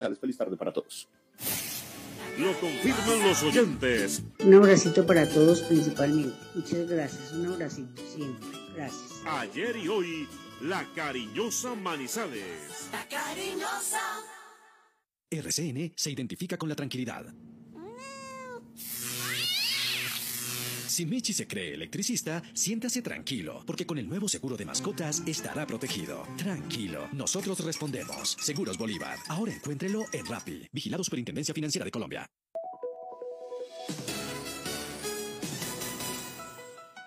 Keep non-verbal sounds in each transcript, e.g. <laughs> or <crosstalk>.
Feliz tarde para todos. Lo confirman los oyentes. Un abracito para todos principalmente. Muchas gracias. Un abracito siempre. Gracias. Ayer y hoy, la cariñosa Manizales. La cariñosa. RCN se identifica con la tranquilidad. Si Mechi se cree electricista, siéntase tranquilo, porque con el nuevo seguro de mascotas estará protegido. Tranquilo, nosotros respondemos. Seguros Bolívar. Ahora encuéntrelo en Rappi. Vigilado Superintendencia Financiera de Colombia.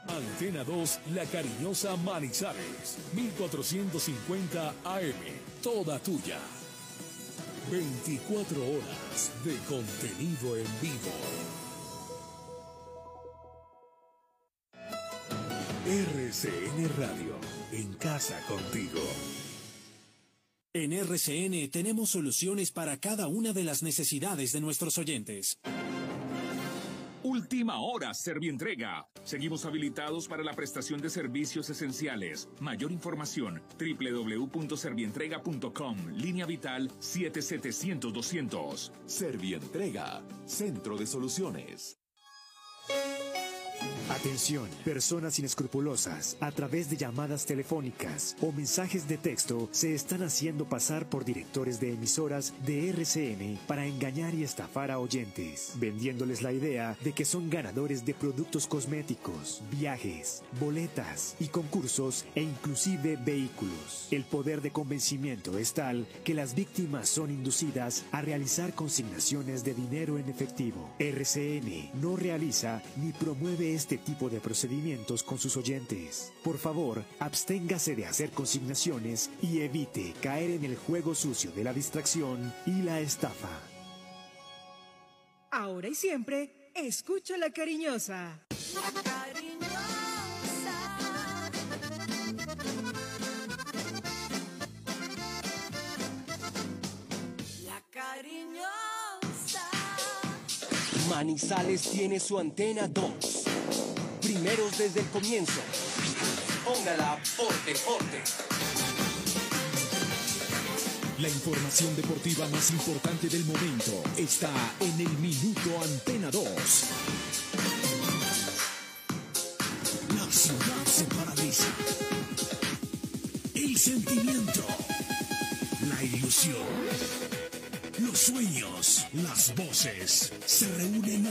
Antena 2, La Cariñosa Manizales, 1450 AM, toda tuya. 24 horas de contenido en vivo. RCN Radio, en casa contigo. En RCN tenemos soluciones para cada una de las necesidades de nuestros oyentes. Última hora, Servientrega. Seguimos habilitados para la prestación de servicios esenciales. Mayor información, www.servientrega.com, línea vital 7700-200. Servientrega, Centro de Soluciones. Atención, personas inescrupulosas, a través de llamadas telefónicas o mensajes de texto, se están haciendo pasar por directores de emisoras de RCN para engañar y estafar a oyentes, vendiéndoles la idea de que son ganadores de productos cosméticos, viajes, boletas y concursos e inclusive vehículos. El poder de convencimiento es tal que las víctimas son inducidas a realizar consignaciones de dinero en efectivo. RCN no realiza ni promueve este tipo de procedimientos con sus oyentes. Por favor, absténgase de hacer consignaciones y evite caer en el juego sucio de la distracción y la estafa. Ahora y siempre, escucha la cariñosa. La cariñosa. Manizales tiene su antena 2. Primeros desde el comienzo. Póngala forte, forte. La información deportiva más importante del momento está en el Minuto Antena 2. La ciudad se paraliza. El sentimiento. La ilusión. Los sueños, las voces se reúnen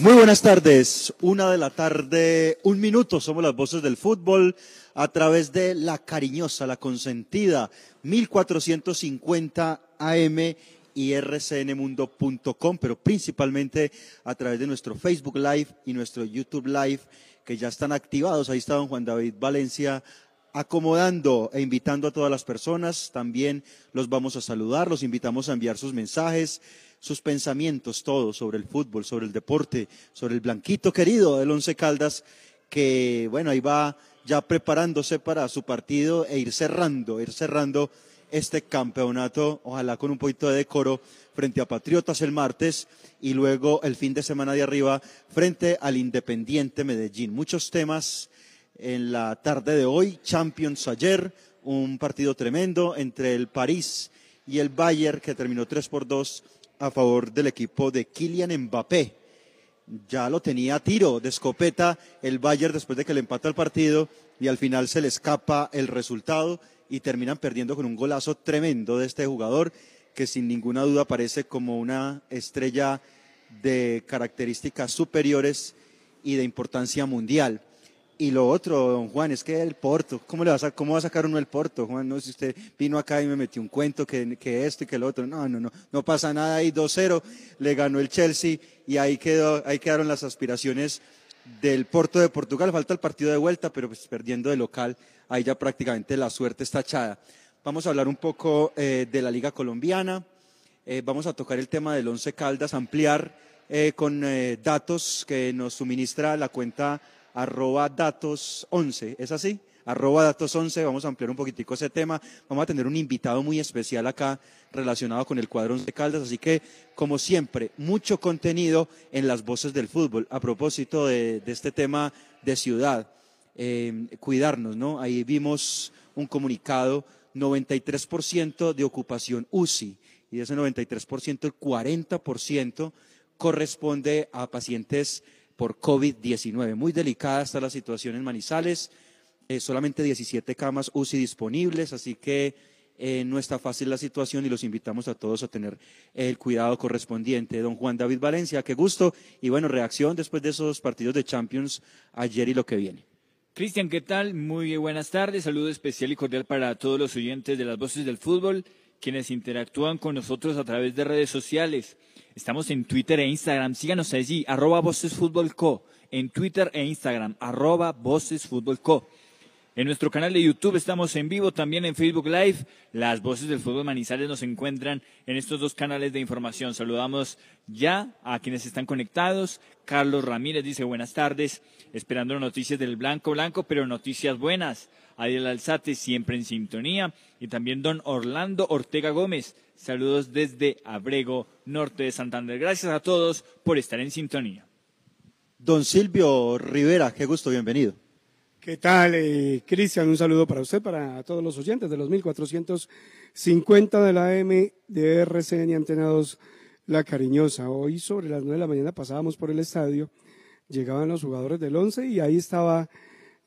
Muy buenas tardes, una de la tarde, un minuto, somos las voces del fútbol a través de la cariñosa, la consentida, 1450 AM y rcnmundo.com, pero principalmente a través de nuestro Facebook Live y nuestro YouTube Live, que ya están activados. Ahí está don Juan David Valencia acomodando e invitando a todas las personas. También los vamos a saludar, los invitamos a enviar sus mensajes, sus pensamientos, todo sobre el fútbol, sobre el deporte, sobre el blanquito querido del Once Caldas, que bueno, ahí va ya preparándose para su partido e ir cerrando, ir cerrando este campeonato, ojalá con un poquito de decoro frente a Patriotas el martes y luego el fin de semana de arriba frente al Independiente Medellín. Muchos temas en la tarde de hoy, Champions ayer, un partido tremendo entre el París y el Bayern que terminó 3 por 2 a favor del equipo de Kylian Mbappé. Ya lo tenía a tiro de escopeta el Bayern después de que le empata el partido y al final se le escapa el resultado y terminan perdiendo con un golazo tremendo de este jugador que sin ninguna duda parece como una estrella de características superiores y de importancia mundial. Y lo otro, don Juan, es que el Porto, ¿cómo, le va, a, ¿cómo va a sacar uno el Porto, Juan? No, si usted vino acá y me metió un cuento que, que esto y que lo otro. No, no, no, no pasa nada ahí, 2-0, le ganó el Chelsea y ahí, quedó, ahí quedaron las aspiraciones del Porto de Portugal. Falta el partido de vuelta, pero pues perdiendo de local, ahí ya prácticamente la suerte está echada. Vamos a hablar un poco eh, de la Liga Colombiana. Eh, vamos a tocar el tema del Once Caldas, ampliar eh, con eh, datos que nos suministra la cuenta arroba datos 11. ¿Es así? Arroba datos 11. Vamos a ampliar un poquitico ese tema. Vamos a tener un invitado muy especial acá relacionado con el cuadro Once Caldas. Así que, como siempre, mucho contenido en las voces del fútbol. A propósito de, de este tema de ciudad, eh, cuidarnos, ¿no? Ahí vimos un comunicado, 93% de ocupación UCI y de ese 93%, el 40% corresponde a pacientes por COVID-19. Muy delicada está la situación en Manizales, eh, solamente 17 camas UCI disponibles, así que eh, no está fácil la situación y los invitamos a todos a tener el cuidado correspondiente. Don Juan David Valencia, qué gusto y bueno, reacción después de esos partidos de Champions ayer y lo que viene. Cristian, ¿qué tal? Muy buenas tardes. Saludo especial y cordial para todos los oyentes de las voces del fútbol, quienes interactúan con nosotros a través de redes sociales. Estamos en Twitter e Instagram. Síganos allí, arroba Voces Fútbol Co. En Twitter e Instagram, arroba Voces Fútbol Co. En nuestro canal de YouTube estamos en vivo, también en Facebook Live. Las voces del fútbol Manizales nos encuentran en estos dos canales de información. Saludamos ya a quienes están conectados. Carlos Ramírez dice buenas tardes, esperando noticias del Blanco Blanco, pero noticias buenas. Adiel Alzate siempre en sintonía. Y también don Orlando Ortega Gómez. Saludos desde Abrego, norte de Santander. Gracias a todos por estar en sintonía. Don Silvio Rivera, qué gusto, bienvenido. ¿Qué tal, eh, Cristian? Un saludo para usted, para todos los oyentes de los 1450 de la AM de RCN Antenados La Cariñosa. Hoy sobre las 9 de la mañana pasábamos por el estadio, llegaban los jugadores del 11 y ahí estaba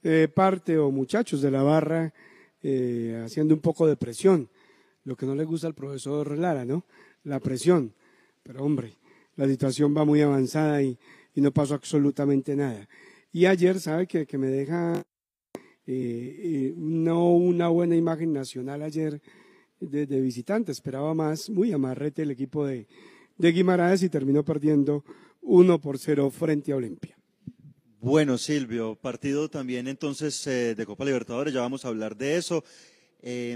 eh, parte o muchachos de la barra eh, haciendo un poco de presión. Lo que no le gusta al profesor Lara, ¿no? La presión. Pero hombre, la situación va muy avanzada y, y no pasó absolutamente nada. Y ayer, ¿sabe que, que me deja eh, no una buena imagen nacional ayer de, de, visitante? Esperaba más, muy amarrete el equipo de, de Guimaraes y terminó perdiendo 1 por 0 frente a Olimpia. Bueno, Silvio, partido también entonces eh, de Copa Libertadores, ya vamos a hablar de eso, eh,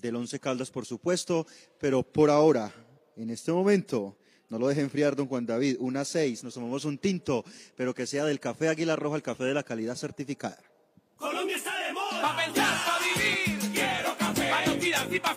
del Once Caldas por supuesto, pero por ahora, en este momento, no lo deje enfriar, don Juan David. Una seis, nos tomamos un tinto, pero que sea del café Águila Roja, el café de la calidad certificada. Colombia está de moda. Pa' pensar, vivir. Quiero café. Pa' inspirar y pa'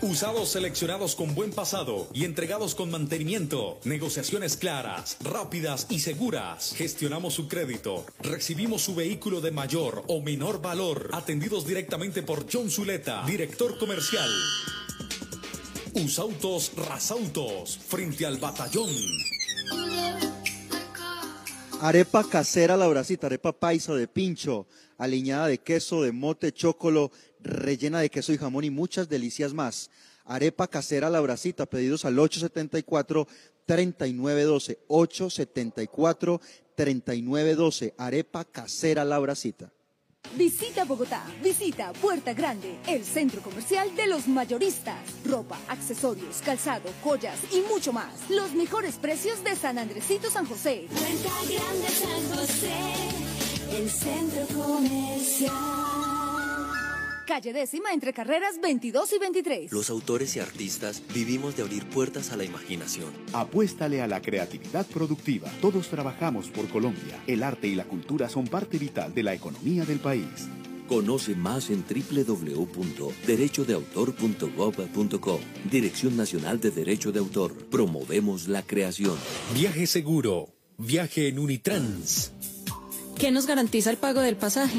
Usados seleccionados con buen pasado y entregados con mantenimiento. Negociaciones claras, rápidas y seguras. Gestionamos su crédito. Recibimos su vehículo de mayor o menor valor. Atendidos directamente por John Zuleta, director comercial. Usautos Rasautos, frente al batallón. Arepa casera la bracita, arepa paisa de pincho, aliñada de queso, de mote, chocolo, rellena de queso y jamón y muchas delicias más. Arepa casera la bracita, pedidos al 874-3912. 874-3912. Arepa casera la bracita. Visita Bogotá, visita Puerta Grande, el centro comercial de los mayoristas. Ropa, accesorios, calzado, joyas y mucho más. Los mejores precios de San Andresito San José. Puerta Grande San José, el centro comercial. Calle décima entre carreras 22 y 23. Los autores y artistas vivimos de abrir puertas a la imaginación. Apuéstale a la creatividad productiva. Todos trabajamos por Colombia. El arte y la cultura son parte vital de la economía del país. Conoce más en www.derechodeautor.gov.co. Dirección Nacional de Derecho de Autor. Promovemos la creación. Viaje seguro. Viaje en Unitrans. ¿Qué nos garantiza el pago del pasaje?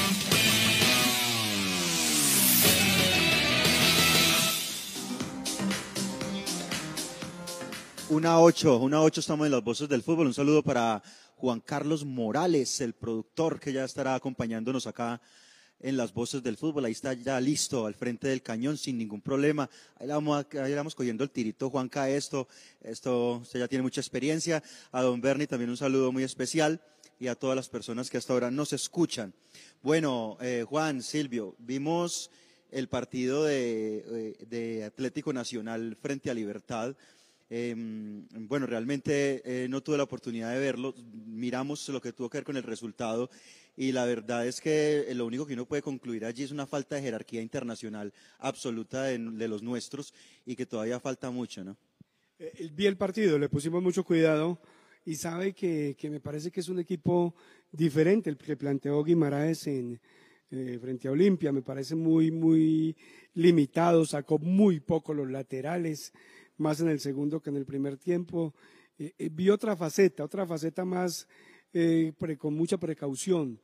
Una ocho, una ocho estamos en las voces del fútbol. Un saludo para Juan Carlos Morales, el productor que ya estará acompañándonos acá en las voces del fútbol. Ahí está ya listo al frente del cañón sin ningún problema. Ahí le vamos, ahí le vamos cogiendo el tirito, Juanca, esto, esto, usted ya tiene mucha experiencia. A don Bernie también un saludo muy especial y a todas las personas que hasta ahora nos escuchan. Bueno, eh, Juan, Silvio, vimos el partido de, eh, de Atlético Nacional frente a Libertad. Eh, bueno, realmente eh, no tuve la oportunidad de verlo. Miramos lo que tuvo que ver con el resultado y la verdad es que lo único que uno puede concluir allí es una falta de jerarquía internacional absoluta de, los nuestros y que todavía falta mucho, ¿no? Eh, vi el partido, le pusimos mucho cuidado y sabe que, que, me parece que es un equipo diferente el que planteó Guimaraes en, eh, frente a Olimpia. Me parece muy, muy limitado, sacó muy poco los laterales más en el segundo que en el primer tiempo. Eh, eh, vi otra faceta, otra faceta más eh, pre, con mucha precaución.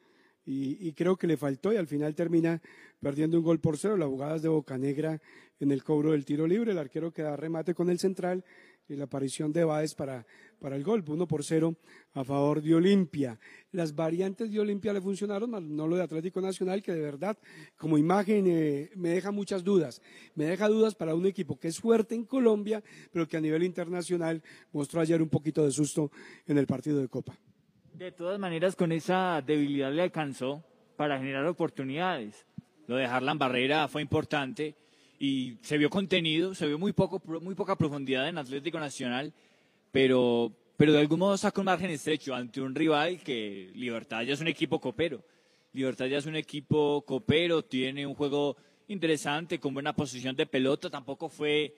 Y, creo que le faltó y al final termina perdiendo un gol por cero. Las jugadas de Bocanegra en el cobro del tiro libre, el arquero que da remate con el central y la aparición de Báez para, para el gol, uno por cero a favor de Olimpia. Las variantes de Olimpia le funcionaron, no lo de Atlético Nacional, que de verdad, como imagen, eh, me deja muchas dudas. Me deja dudas para un equipo que es fuerte en Colombia, pero que a nivel internacional mostró ayer un poquito de susto en el partido de Copa. De todas maneras, con esa debilidad le alcanzó para generar oportunidades. Lo de Harlan Barrera fue importante y se vio contenido, se vio muy, poco, muy poca profundidad en Atlético Nacional, pero, pero de algún modo saca un margen estrecho ante un rival que Libertad ya es un equipo copero. Libertad ya es un equipo copero, tiene un juego interesante, con buena posición de pelota, tampoco fue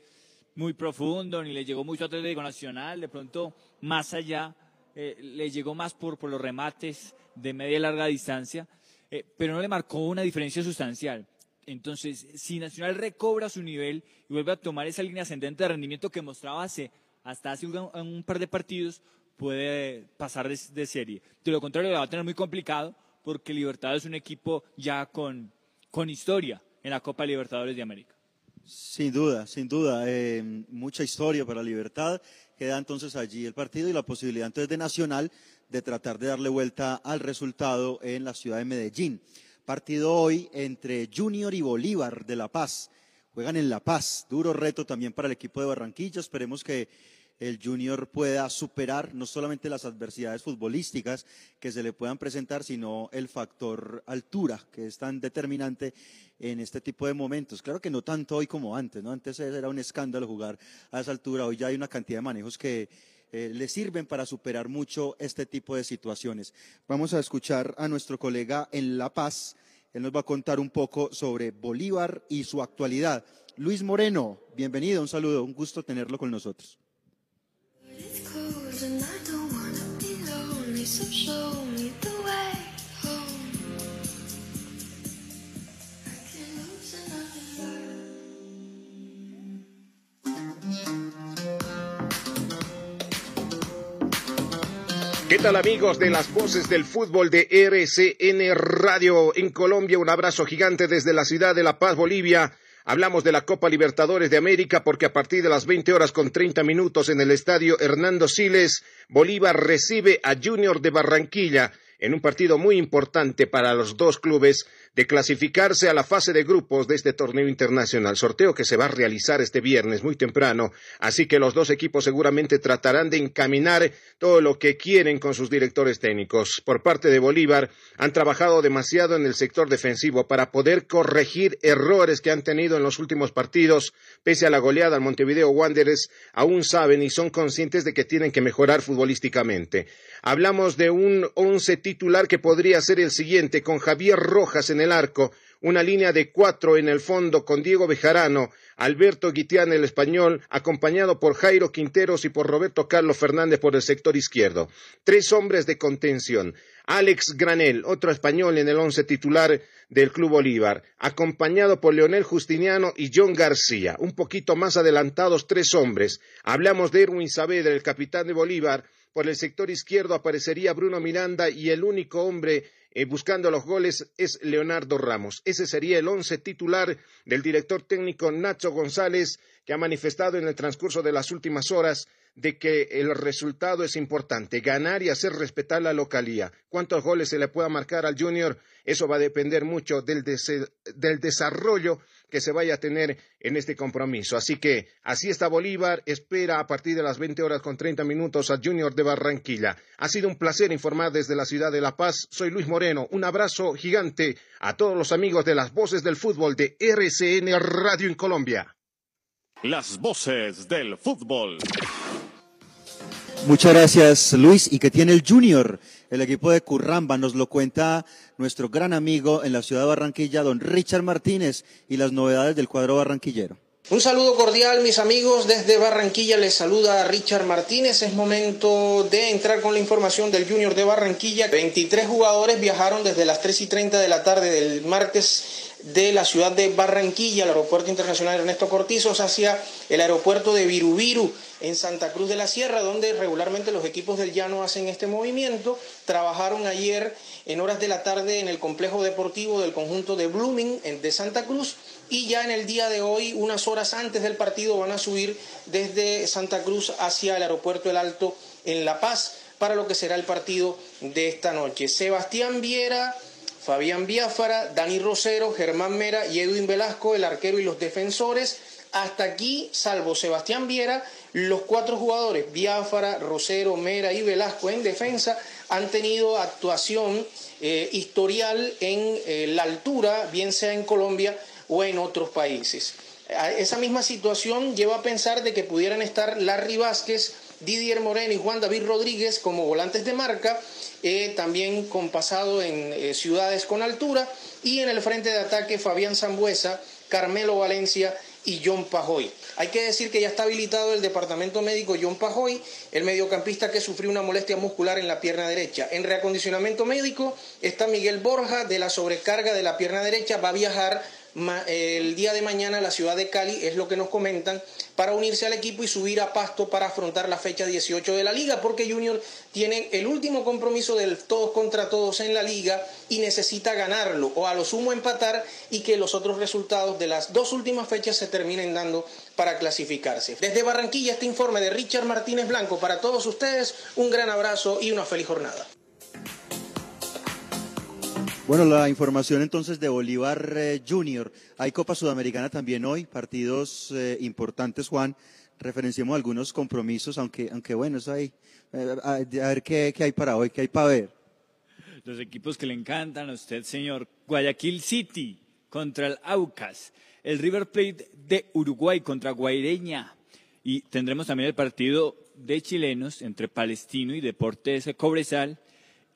muy profundo, ni le llegó mucho a Atlético Nacional, de pronto más allá eh, le llegó más por, por los remates de media y larga distancia, eh, pero no le marcó una diferencia sustancial. Entonces, si Nacional recobra su nivel y vuelve a tomar esa línea ascendente de rendimiento que mostraba hace, hasta hace un, par de partidos, puede pasar de, serie. De lo contrario, va a tener muy complicado porque Libertad es un equipo ya con, con historia en la Copa Libertadores de América. Sin duda, sin duda. Eh, mucha historia para Libertad. Queda entonces allí el partido y la posibilidad entonces de Nacional de tratar de darle vuelta al resultado en la ciudad de Medellín. Partido hoy entre Junior y Bolívar de La Paz. Juegan en La Paz. Duro reto también para el equipo de Barranquilla. Esperemos que el Junior pueda superar no solamente las adversidades futbolísticas que se le puedan presentar, sino el factor altura, que es tan determinante en este tipo de momentos. Claro que no tanto hoy como antes, ¿no? Antes era un escándalo jugar a esa altura, hoy ya hay una cantidad de manejos que eh, le sirven para superar mucho este tipo de situaciones. Vamos a escuchar a nuestro colega en La Paz. Él nos va a contar un poco sobre Bolívar y su actualidad. Luis Moreno, bienvenido, un saludo, un gusto tenerlo con nosotros. ¿Qué tal amigos de las voces del fútbol de RCN Radio en Colombia? Un abrazo gigante desde la ciudad de La Paz, Bolivia. Hablamos de la Copa Libertadores de América porque a partir de las 20 horas con 30 minutos en el estadio Hernando Siles, Bolívar recibe a Junior de Barranquilla en un partido muy importante para los dos clubes de clasificarse a la fase de grupos de este torneo internacional, sorteo que se va a realizar este viernes muy temprano, así que los dos equipos seguramente tratarán de encaminar todo lo que quieren con sus directores técnicos. Por parte de Bolívar, han trabajado demasiado en el sector defensivo para poder corregir errores que han tenido en los últimos partidos, pese a la goleada al Montevideo Wanderers, aún saben y son conscientes de que tienen que mejorar futbolísticamente. Hablamos de un once titular que podría ser el siguiente, con Javier Rojas en el arco, una línea de cuatro en el fondo con Diego Bejarano, Alberto Guitián el español, acompañado por Jairo Quinteros y por Roberto Carlos Fernández por el sector izquierdo. Tres hombres de contención. Alex Granel, otro español en el once titular del Club Bolívar, acompañado por Leonel Justiniano y John García. Un poquito más adelantados, tres hombres. Hablamos de Erwin Saavedra, el capitán de Bolívar. Por el sector izquierdo aparecería Bruno Miranda y el único hombre eh, buscando los goles es Leonardo Ramos. Ese sería el once titular del director técnico Nacho González, que ha manifestado en el transcurso de las últimas horas de que el resultado es importante, ganar y hacer respetar la localía. ¿Cuántos goles se le pueda marcar al Junior? Eso va a depender mucho del, del, desarrollo que se vaya a tener en este compromiso. Así que así está Bolívar, espera a partir de las 20 horas con 30 minutos al Junior de Barranquilla. Ha sido un placer informar desde la ciudad de La Paz. Soy Luis Moreno. Un abrazo gigante a todos los amigos de las voces del fútbol de RCN Radio en Colombia. Las voces del fútbol. Muchas gracias, Luis. ¿Y qué tiene el Junior? El equipo de Curramba nos lo cuenta nuestro gran amigo en la ciudad de Barranquilla, don Richard Martínez, y las novedades del cuadro barranquillero. Un saludo cordial, mis amigos. Desde Barranquilla les saluda Richard Martínez. Es momento de entrar con la información del Junior de Barranquilla. 23 jugadores viajaron desde las 3 y 30 de la tarde del martes de la ciudad de Barranquilla, el Aeropuerto Internacional Ernesto Cortizos, hacia el aeropuerto de Virubiru en Santa Cruz de la Sierra, donde regularmente los equipos del llano hacen este movimiento. Trabajaron ayer en horas de la tarde en el complejo deportivo del conjunto de Blooming de Santa Cruz y ya en el día de hoy, unas horas antes del partido, van a subir desde Santa Cruz hacia el aeropuerto El Alto en La Paz para lo que será el partido de esta noche. Sebastián Viera Fabián Biafara, Dani Rosero, Germán Mera y Edwin Velasco, el arquero y los defensores. Hasta aquí, salvo Sebastián Viera, los cuatro jugadores, Biafara, Rosero, Mera y Velasco en defensa, han tenido actuación eh, historial en eh, la altura, bien sea en Colombia o en otros países. Esa misma situación lleva a pensar de que pudieran estar Larry Vázquez, Didier Moreno y Juan David Rodríguez como volantes de marca, eh, también con pasado en eh, ciudades con altura, y en el frente de ataque Fabián Zambuesa, Carmelo Valencia y John Pajoy. Hay que decir que ya está habilitado el departamento médico John Pajoy, el mediocampista que sufrió una molestia muscular en la pierna derecha. En reacondicionamiento médico está Miguel Borja, de la sobrecarga de la pierna derecha, va a viajar el día de mañana la ciudad de Cali, es lo que nos comentan, para unirse al equipo y subir a Pasto para afrontar la fecha 18 de la liga, porque Junior tiene el último compromiso del todos contra todos en la liga y necesita ganarlo o a lo sumo empatar y que los otros resultados de las dos últimas fechas se terminen dando para clasificarse. Desde Barranquilla este informe de Richard Martínez Blanco para todos ustedes, un gran abrazo y una feliz jornada. Bueno, la información entonces de Bolívar eh, Junior. Hay Copa Sudamericana también hoy, partidos eh, importantes, Juan. Referenciemos algunos compromisos, aunque, aunque bueno, eso hay. Eh, a, ver qué, qué hay para hoy, qué hay para ver. Los equipos que le encantan a usted, señor. Guayaquil City contra el Aucas. El River Plate de Uruguay contra Guaireña. Y tendremos también el partido de chilenos entre Palestino y Deportes Cobresal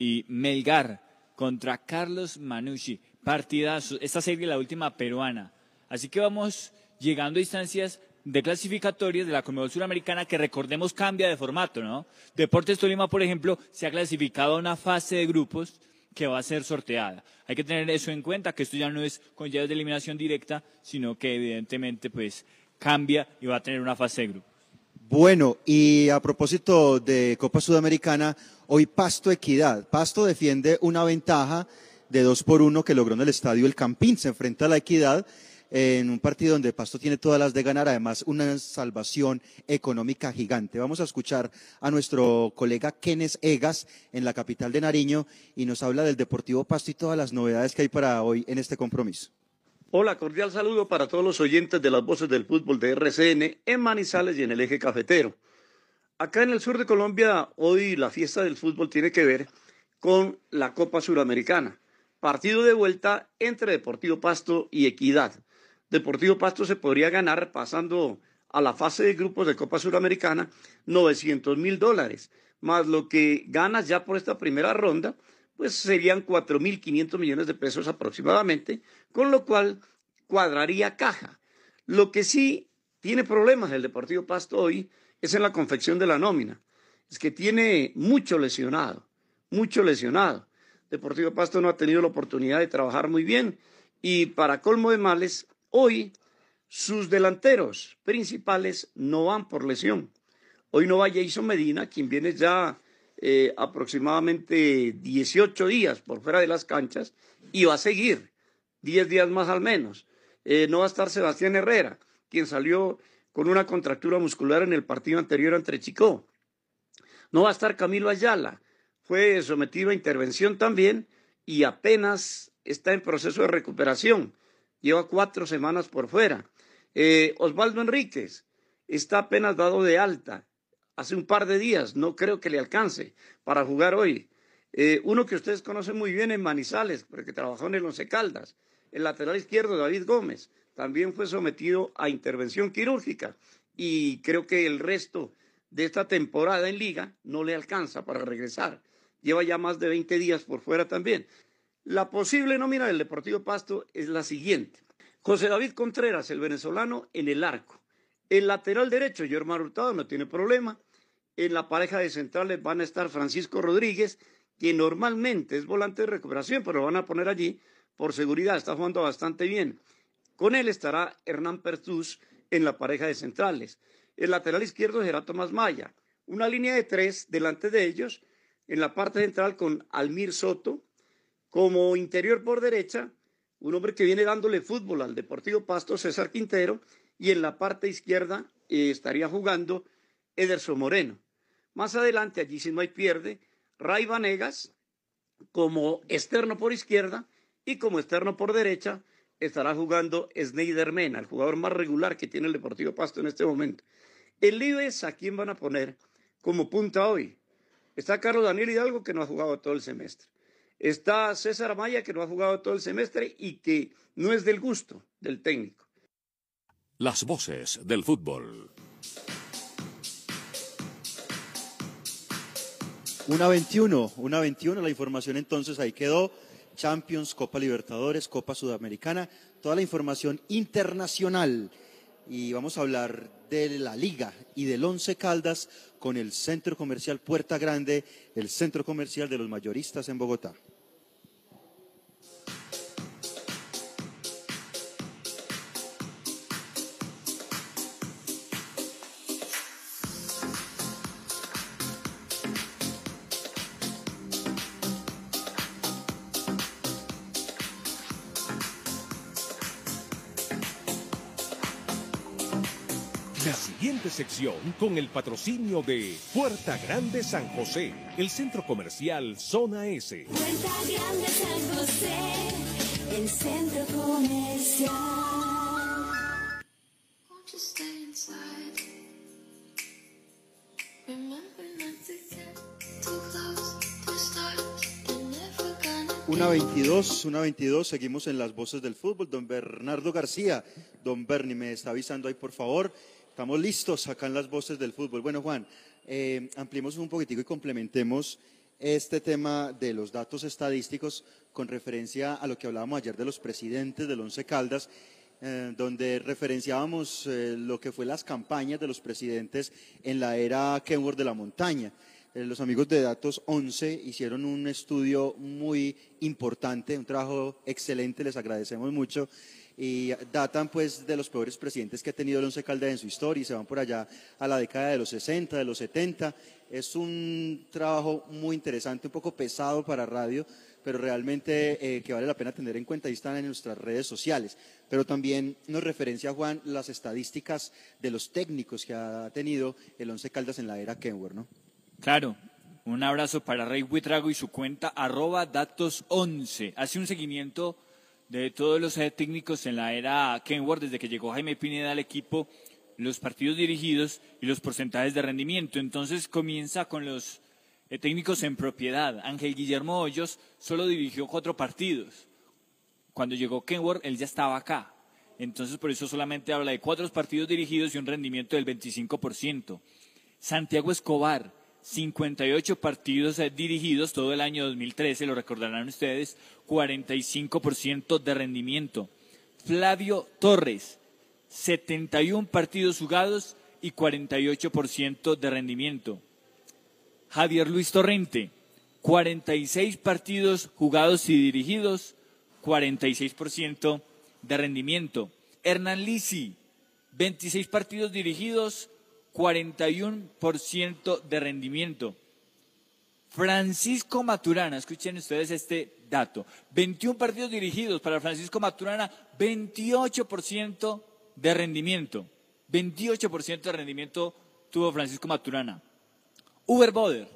y Melgar contra Carlos Manucci. Partidazo. Esta serie la última peruana. Así que vamos llegando a instancias de clasificatorias de la Conmebol Suramericana que recordemos cambia de formato, ¿no? Deportes Tolima, por ejemplo, se ha clasificado a una fase de grupos que va a ser sorteada. Hay que tener eso en cuenta, que esto ya no es con llaves de eliminación directa, sino que evidentemente pues cambia y va a tener una fase de grupos. Bueno, y a propósito de Copa Sudamericana, hoy Pasto Equidad. Pasto defiende una ventaja de dos por uno que logró en el estadio El Campín. Se enfrenta a la Equidad en un partido donde Pasto tiene todas las de ganar, además una salvación económica gigante. Vamos a escuchar a nuestro colega Kenes Egas en la capital de Nariño y nos habla del Deportivo Pasto y todas las novedades que hay para hoy en este compromiso. Hola, cordial saludo para todos los oyentes de las voces del fútbol de RCN en Manizales y en el eje cafetero. Acá en el sur de Colombia, hoy la fiesta del fútbol tiene que ver con la Copa Suramericana. Partido de vuelta entre Deportivo Pasto y Equidad. Deportivo Pasto se podría ganar pasando a la fase de grupos de Copa Suramericana 900 mil dólares, más lo que ganas ya por esta primera ronda pues serían 4.500 millones de pesos aproximadamente, con lo cual cuadraría caja. Lo que sí tiene problemas el Deportivo Pasto hoy es en la confección de la nómina. Es que tiene mucho lesionado, mucho lesionado. Deportivo Pasto no ha tenido la oportunidad de trabajar muy bien y para colmo de males, hoy sus delanteros principales no van por lesión. Hoy no va Jason Medina, quien viene ya eh, aproximadamente 18 días por fuera de las canchas y va a seguir 10 días más al menos. Eh, no va a estar Sebastián Herrera, quien salió con una contractura muscular en el partido anterior ante Chicó. No va a estar Camilo Ayala, fue sometido a intervención también y apenas está en proceso de recuperación. Lleva cuatro semanas por fuera. Eh, Osvaldo Enríquez está apenas dado de alta hace un par de días. No creo que le alcance para jugar hoy. Eh, uno que ustedes conocen muy bien en Manizales, porque trabajó en el Once Caldas. El lateral izquierdo, David Gómez, también fue sometido a intervención quirúrgica. Y creo que el resto de esta temporada en liga no le alcanza para regresar. Lleva ya más de 20 días por fuera también. La posible nómina del Deportivo Pasto es la siguiente. José David Contreras, el venezolano, en el arco. El lateral derecho, Germán Hurtado, no tiene problema. En la pareja de centrales van a estar Francisco Rodríguez, que normalmente es volante de recuperación, pero lo van a poner allí por seguridad, está jugando bastante bien. Con él estará Hernán Pertús en la pareja de centrales. El lateral izquierdo será Tomás Maya. Una línea de tres delante de ellos, en la parte central con Almir Soto, como interior por derecha, un hombre que viene dándole fútbol al Deportivo Pasto, César Quintero, y en la parte izquierda eh, estaría jugando Ederson Moreno. Más adelante, allí si no hay pierde, Ray Vanegas como externo por izquierda y como externo por derecha estará jugando Sneider Mena, el jugador más regular que tiene el Deportivo Pasto en este momento. El lío es a quién van a poner como punta hoy. Está Carlos Daniel Hidalgo, que no ha jugado todo el semestre. Está César Amaya, que no ha jugado todo el semestre y que no es del gusto del técnico. Las voces del fútbol. Una 21, una 21, la información entonces ahí quedó. Champions, Copa Libertadores, Copa Sudamericana, toda la información internacional. Y vamos a hablar de la Liga y del Once Caldas con el Centro Comercial Puerta Grande, el Centro Comercial de los Mayoristas en Bogotá. Sección con el patrocinio de Puerta Grande San José, el centro comercial Zona S. Puerta Grande San José, el centro comercial. Una 22, una 22, seguimos en las voces del fútbol. Don Bernardo García, don Bernie, me está avisando ahí, por favor. Estamos listos acá en las voces del fútbol. Bueno, Juan, eh, ampliemos un poquitico y complementemos este tema de los datos estadísticos con referencia a lo que hablábamos ayer de los presidentes del Once Caldas, eh, donde referenciábamos eh, lo que fue las campañas de los presidentes en la era Kenworth de la montaña. Eh, los amigos de Datos 11 hicieron un estudio muy importante, un trabajo excelente, les agradecemos mucho y datan pues de los peores presidentes que ha tenido el Once Caldas en su historia y se van por allá a la década de los 60, de los 70. Es un trabajo muy interesante, un poco pesado para radio, pero realmente eh, que vale la pena tener en cuenta y están en nuestras redes sociales. Pero también nos referencia, Juan, las estadísticas de los técnicos que ha tenido el Once Caldas en la era Kenworth, ¿no? Claro, un abrazo para Rey Buitrago y su cuenta arroba datos 11. Hace un seguimiento de todos los técnicos en la era Kenworth desde que llegó Jaime Pineda al equipo, los partidos dirigidos y los porcentajes de rendimiento. Entonces comienza con los eh, técnicos en propiedad. Ángel Guillermo Hoyos solo dirigió cuatro partidos. Cuando llegó Kenworth, él ya estaba acá. Entonces por eso solamente habla de cuatro partidos dirigidos y un rendimiento del 25%. Santiago Escobar, 58 partidos eh, dirigidos todo el año 2013, lo recordarán ustedes, 45% de rendimiento. Flavio Torres, 71 partidos jugados y 48% de rendimiento. Javier Luis Torrente, 46 partidos jugados y dirigidos, 46% de rendimiento. Hernán Lisi, 26 partidos dirigidos, 41% de rendimiento. Francisco Maturana, escuchen ustedes este dato. 21 partidos dirigidos para Francisco Maturana, 28% de rendimiento. 28% de rendimiento tuvo Francisco Maturana. Uber Boder,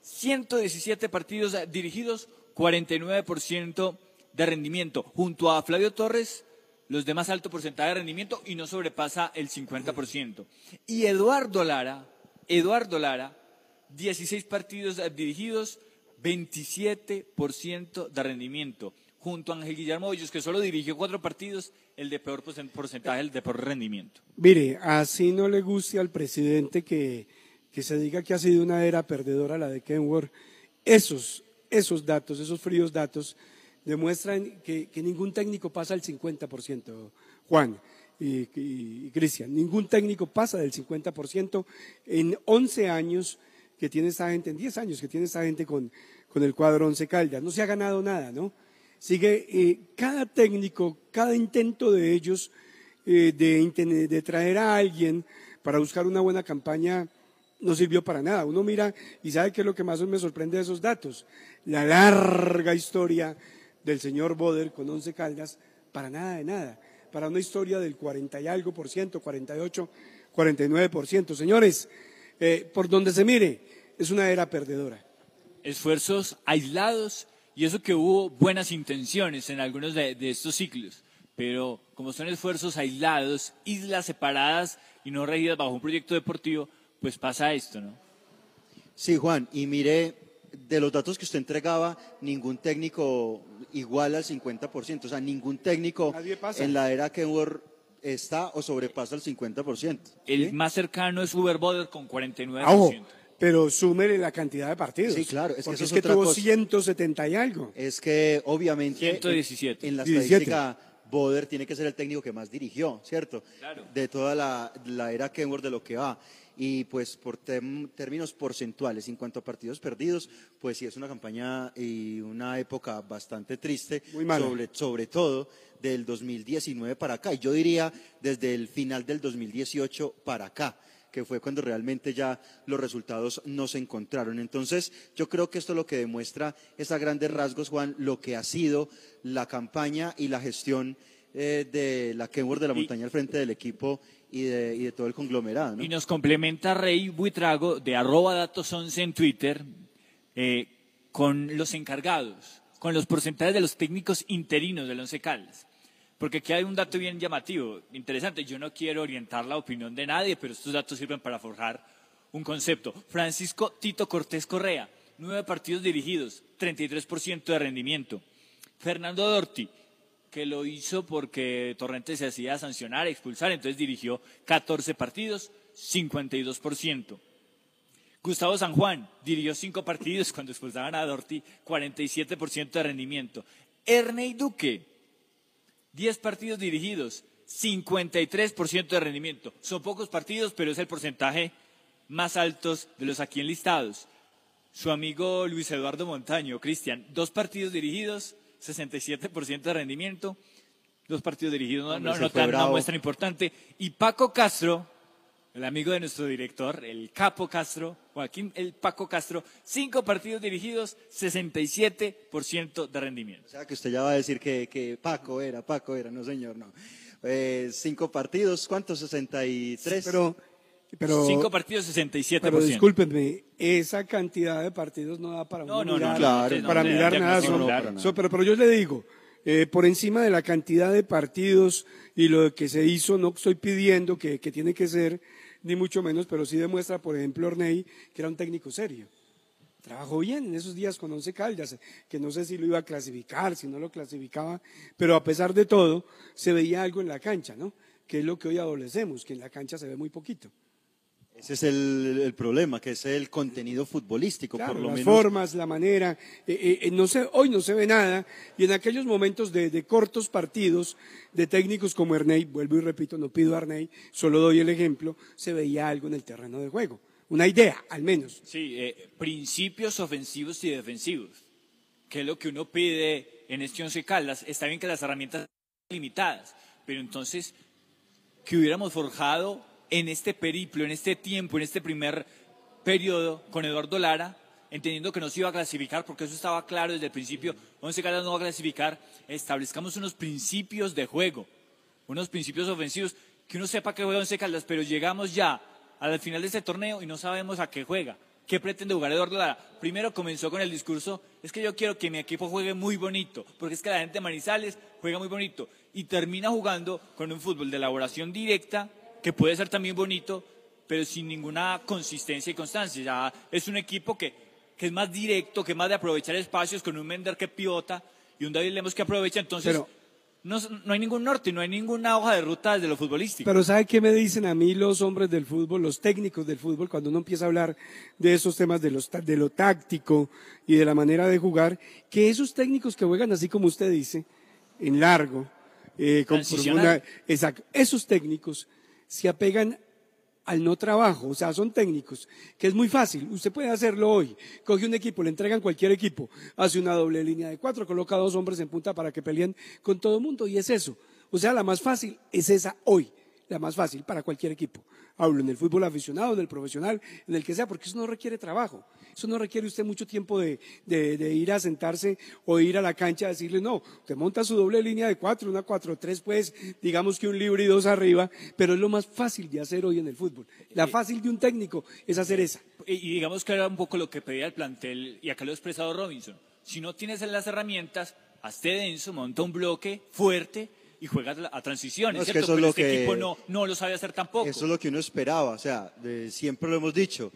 117 partidos dirigidos, 49% de rendimiento. Junto a Flavio Torres, los de más alto porcentaje de rendimiento y no sobrepasa el 50%. Y Eduardo Lara, Eduardo Lara, 16 partidos dirigidos, 27% de rendimiento. Junto a Ángel Guillermo Hoyos, que solo dirigió cuatro partidos, el de peor porcen- porcentaje, el de peor rendimiento. Mire, así no le guste al presidente que, que se diga que ha sido una era perdedora la de Kenworth. Esos, esos datos, esos fríos datos, demuestran que, que ningún técnico pasa el 50%, Juan y, Cristian. Ningún técnico pasa del 50% en 11 años que tiene esta gente, en 10 años que tiene esta gente con, con el cuadro Once Caldas. No se ha ganado nada, ¿no? Sigue eh, cada técnico, cada intento de ellos eh, de, de traer a alguien para buscar una buena campaña no sirvió para nada. Uno mira y sabe qué es lo que más me sorprende de esos datos. La larga historia del señor Boder con Once Caldas, para nada de nada. Para una historia del 40 y algo por ciento, 48, 49 por ciento. Señores, eh, por donde se mire, es una era perdedora. esfuerzos aislados y eso que hubo buenas intenciones en algunos de, de estos ciclos, pero como son esfuerzos aislados, islas separadas y no regidas bajo un proyecto deportivo, pues pasa esto, ¿no? Sí, Juan, y mire, de los datos que usted entregaba, ningún técnico igual al 50%, o sea, ningún técnico en la era Kenworth está o sobrepasa el 50%. El más cercano es Uber Boder con 49%. Ah, Ojo, pero súmele la cantidad de partidos. Sí, claro, es que eso es es que otra tuvo cosa. 170 y algo. Es que obviamente 117. en la 17. estadística Boder tiene que ser el técnico que más dirigió, ¿cierto? Claro. De toda la, la era Kenworth de lo que va. Y pues por términos porcentuales, en cuanto a partidos perdidos, pues sí es una campaña y una época bastante triste, Muy sobre, sobre todo del 2019 para acá. Y yo diría desde el final del 2018 para acá que fue cuando realmente ya los resultados no se encontraron. Entonces, yo creo que esto lo que demuestra es a grandes rasgos, Juan, lo que ha sido la campaña y la gestión eh, de la Kenworth de la Montaña al frente del equipo y de, y de todo el conglomerado. ¿no? Y nos complementa Rey Buitrago de arroba datos 11 en Twitter eh, con los encargados, con los porcentajes de los técnicos interinos del Once Caldas. Porque aquí hay un dato bien llamativo, interesante. Yo no quiero orientar la opinión de nadie, pero estos datos sirven para forjar un concepto. Francisco Tito Cortés Correa, nueve partidos dirigidos, 33% de rendimiento. Fernando Dorti, que lo hizo porque Torrente se hacía sancionar, expulsar, entonces dirigió 14 partidos, 52%. Gustavo San Juan dirigió cinco partidos cuando expulsaban a Dorti, 47% de rendimiento. Ernei Duque, 10 partidos dirigidos, 53% de rendimiento. Son pocos partidos, pero es el porcentaje más alto de los aquí enlistados. Su amigo Luis Eduardo Montaño, Cristian, dos partidos dirigidos, 67% de rendimiento. Dos partidos dirigidos, no, no, tan una muestra importante. Y Paco Castro, el amigo de nuestro director, el Capo Castro, Joaquín el Paco Castro, cinco partidos dirigidos, 67% de rendimiento. O sea, que usted ya va a decir que, que Paco era, Paco era, no señor, no. Eh, cinco partidos, ¿cuántos? 63. Pero, pero, Cinco partidos, 67%. pero discúlpenme, esa cantidad de partidos no da para No, uno no, no, mirar, claro, para mirar nada. son- pero, pero yo le digo, eh, por encima de la cantidad de partidos y lo que se hizo, no estoy pidiendo que, que tiene que ser, ni mucho menos, pero sí demuestra, por ejemplo, Ornei, que era un técnico serio. Trabajó bien en esos días con Once Caldas, que no sé si lo iba a clasificar, si no lo clasificaba, pero a pesar de todo, se veía algo en la cancha, ¿no? Que es lo que hoy adolecemos, que en la cancha se ve muy poquito. Ese es el, el problema, que es el contenido futbolístico, Claro, por lo las menos. formas, la manera. eh, eh, no se, hoy no se ve nada. Y en aquellos momentos de, de cortos partidos de técnicos como Ernei, vuelvo y repito, no pido a Ernei, solo doy el ejemplo, se veía algo en el terreno de juego. Una idea, al menos. Sí, eh, principios ofensivos y defensivos, que es lo que uno pide en este Once Caldas. Está bien que las herramientas son limitadas, pero entonces que hubiéramos forjado en este periplo, en este tiempo, en este primer periodo con Eduardo Lara, entendiendo que no se iba a clasificar, porque eso estaba claro desde el principio, Once Caldas no va a clasificar, establezcamos unos principios de juego, unos principios ofensivos, que uno sepa que juega Once Caldas, pero llegamos ya al final de este torneo y no sabemos a qué juega. ¿Qué pretende jugar Eduardo Lara? Primero comenzó con el discurso, es que yo quiero que mi equipo juegue muy bonito, porque es que la gente de Manizales juega muy bonito. Y termina jugando con un fútbol de elaboración directa, que puede ser también bonito, pero sin ninguna consistencia y constancia. Ya es un equipo que, que es más directo, que es más de aprovechar espacios, con un Mender que pivota y un David Lemos que aprovecha. Entonces, Pero- no, no hay ningún norte, no hay ninguna hoja de ruta desde lo futbolístico. Pero ¿sabe qué me dicen a mí los hombres del fútbol, los técnicos del fútbol, cuando uno empieza a hablar de esos temas de, los, de lo táctico y de la manera de jugar? Que esos técnicos que juegan así como usted dice, en largo, eh, con una- exacto, esos técnicos se apegan al no trabajo, o sea, son técnicos, que es muy fácil, usted puede hacerlo hoy, coge un equipo, le entregan cualquier equipo, hace una doble línea de cuatro, coloca dos hombres en punta para que peleen con todo el mundo y es eso. O sea, la más fácil es esa hoy, la más fácil para cualquier equipo. Hablo en el fútbol aficionado, en el profesional, en el que sea, porque eso no requiere trabajo. Eso no requiere usted mucho tiempo de, de- de ir a sentarse o ir a la cancha a decirle, no, usted monta su doble línea de cuatro, una cuatro, tres, pues, digamos que un libre y dos arriba, pero es lo más fácil de hacer hoy en el fútbol. La fácil de un técnico es hacer esa. Y, y digamos que era un poco lo que pedía el plantel, y acá lo ha expresado Robinson. Si no tienes las herramientas, hazte denso, monta un bloque fuerte y juega a transiciones, No, es que ¿cierto? eso es Pero lo este que- equipo no, no lo sabe hacer tampoco. Eso es lo que uno esperaba, o sea, de- siempre lo hemos dicho.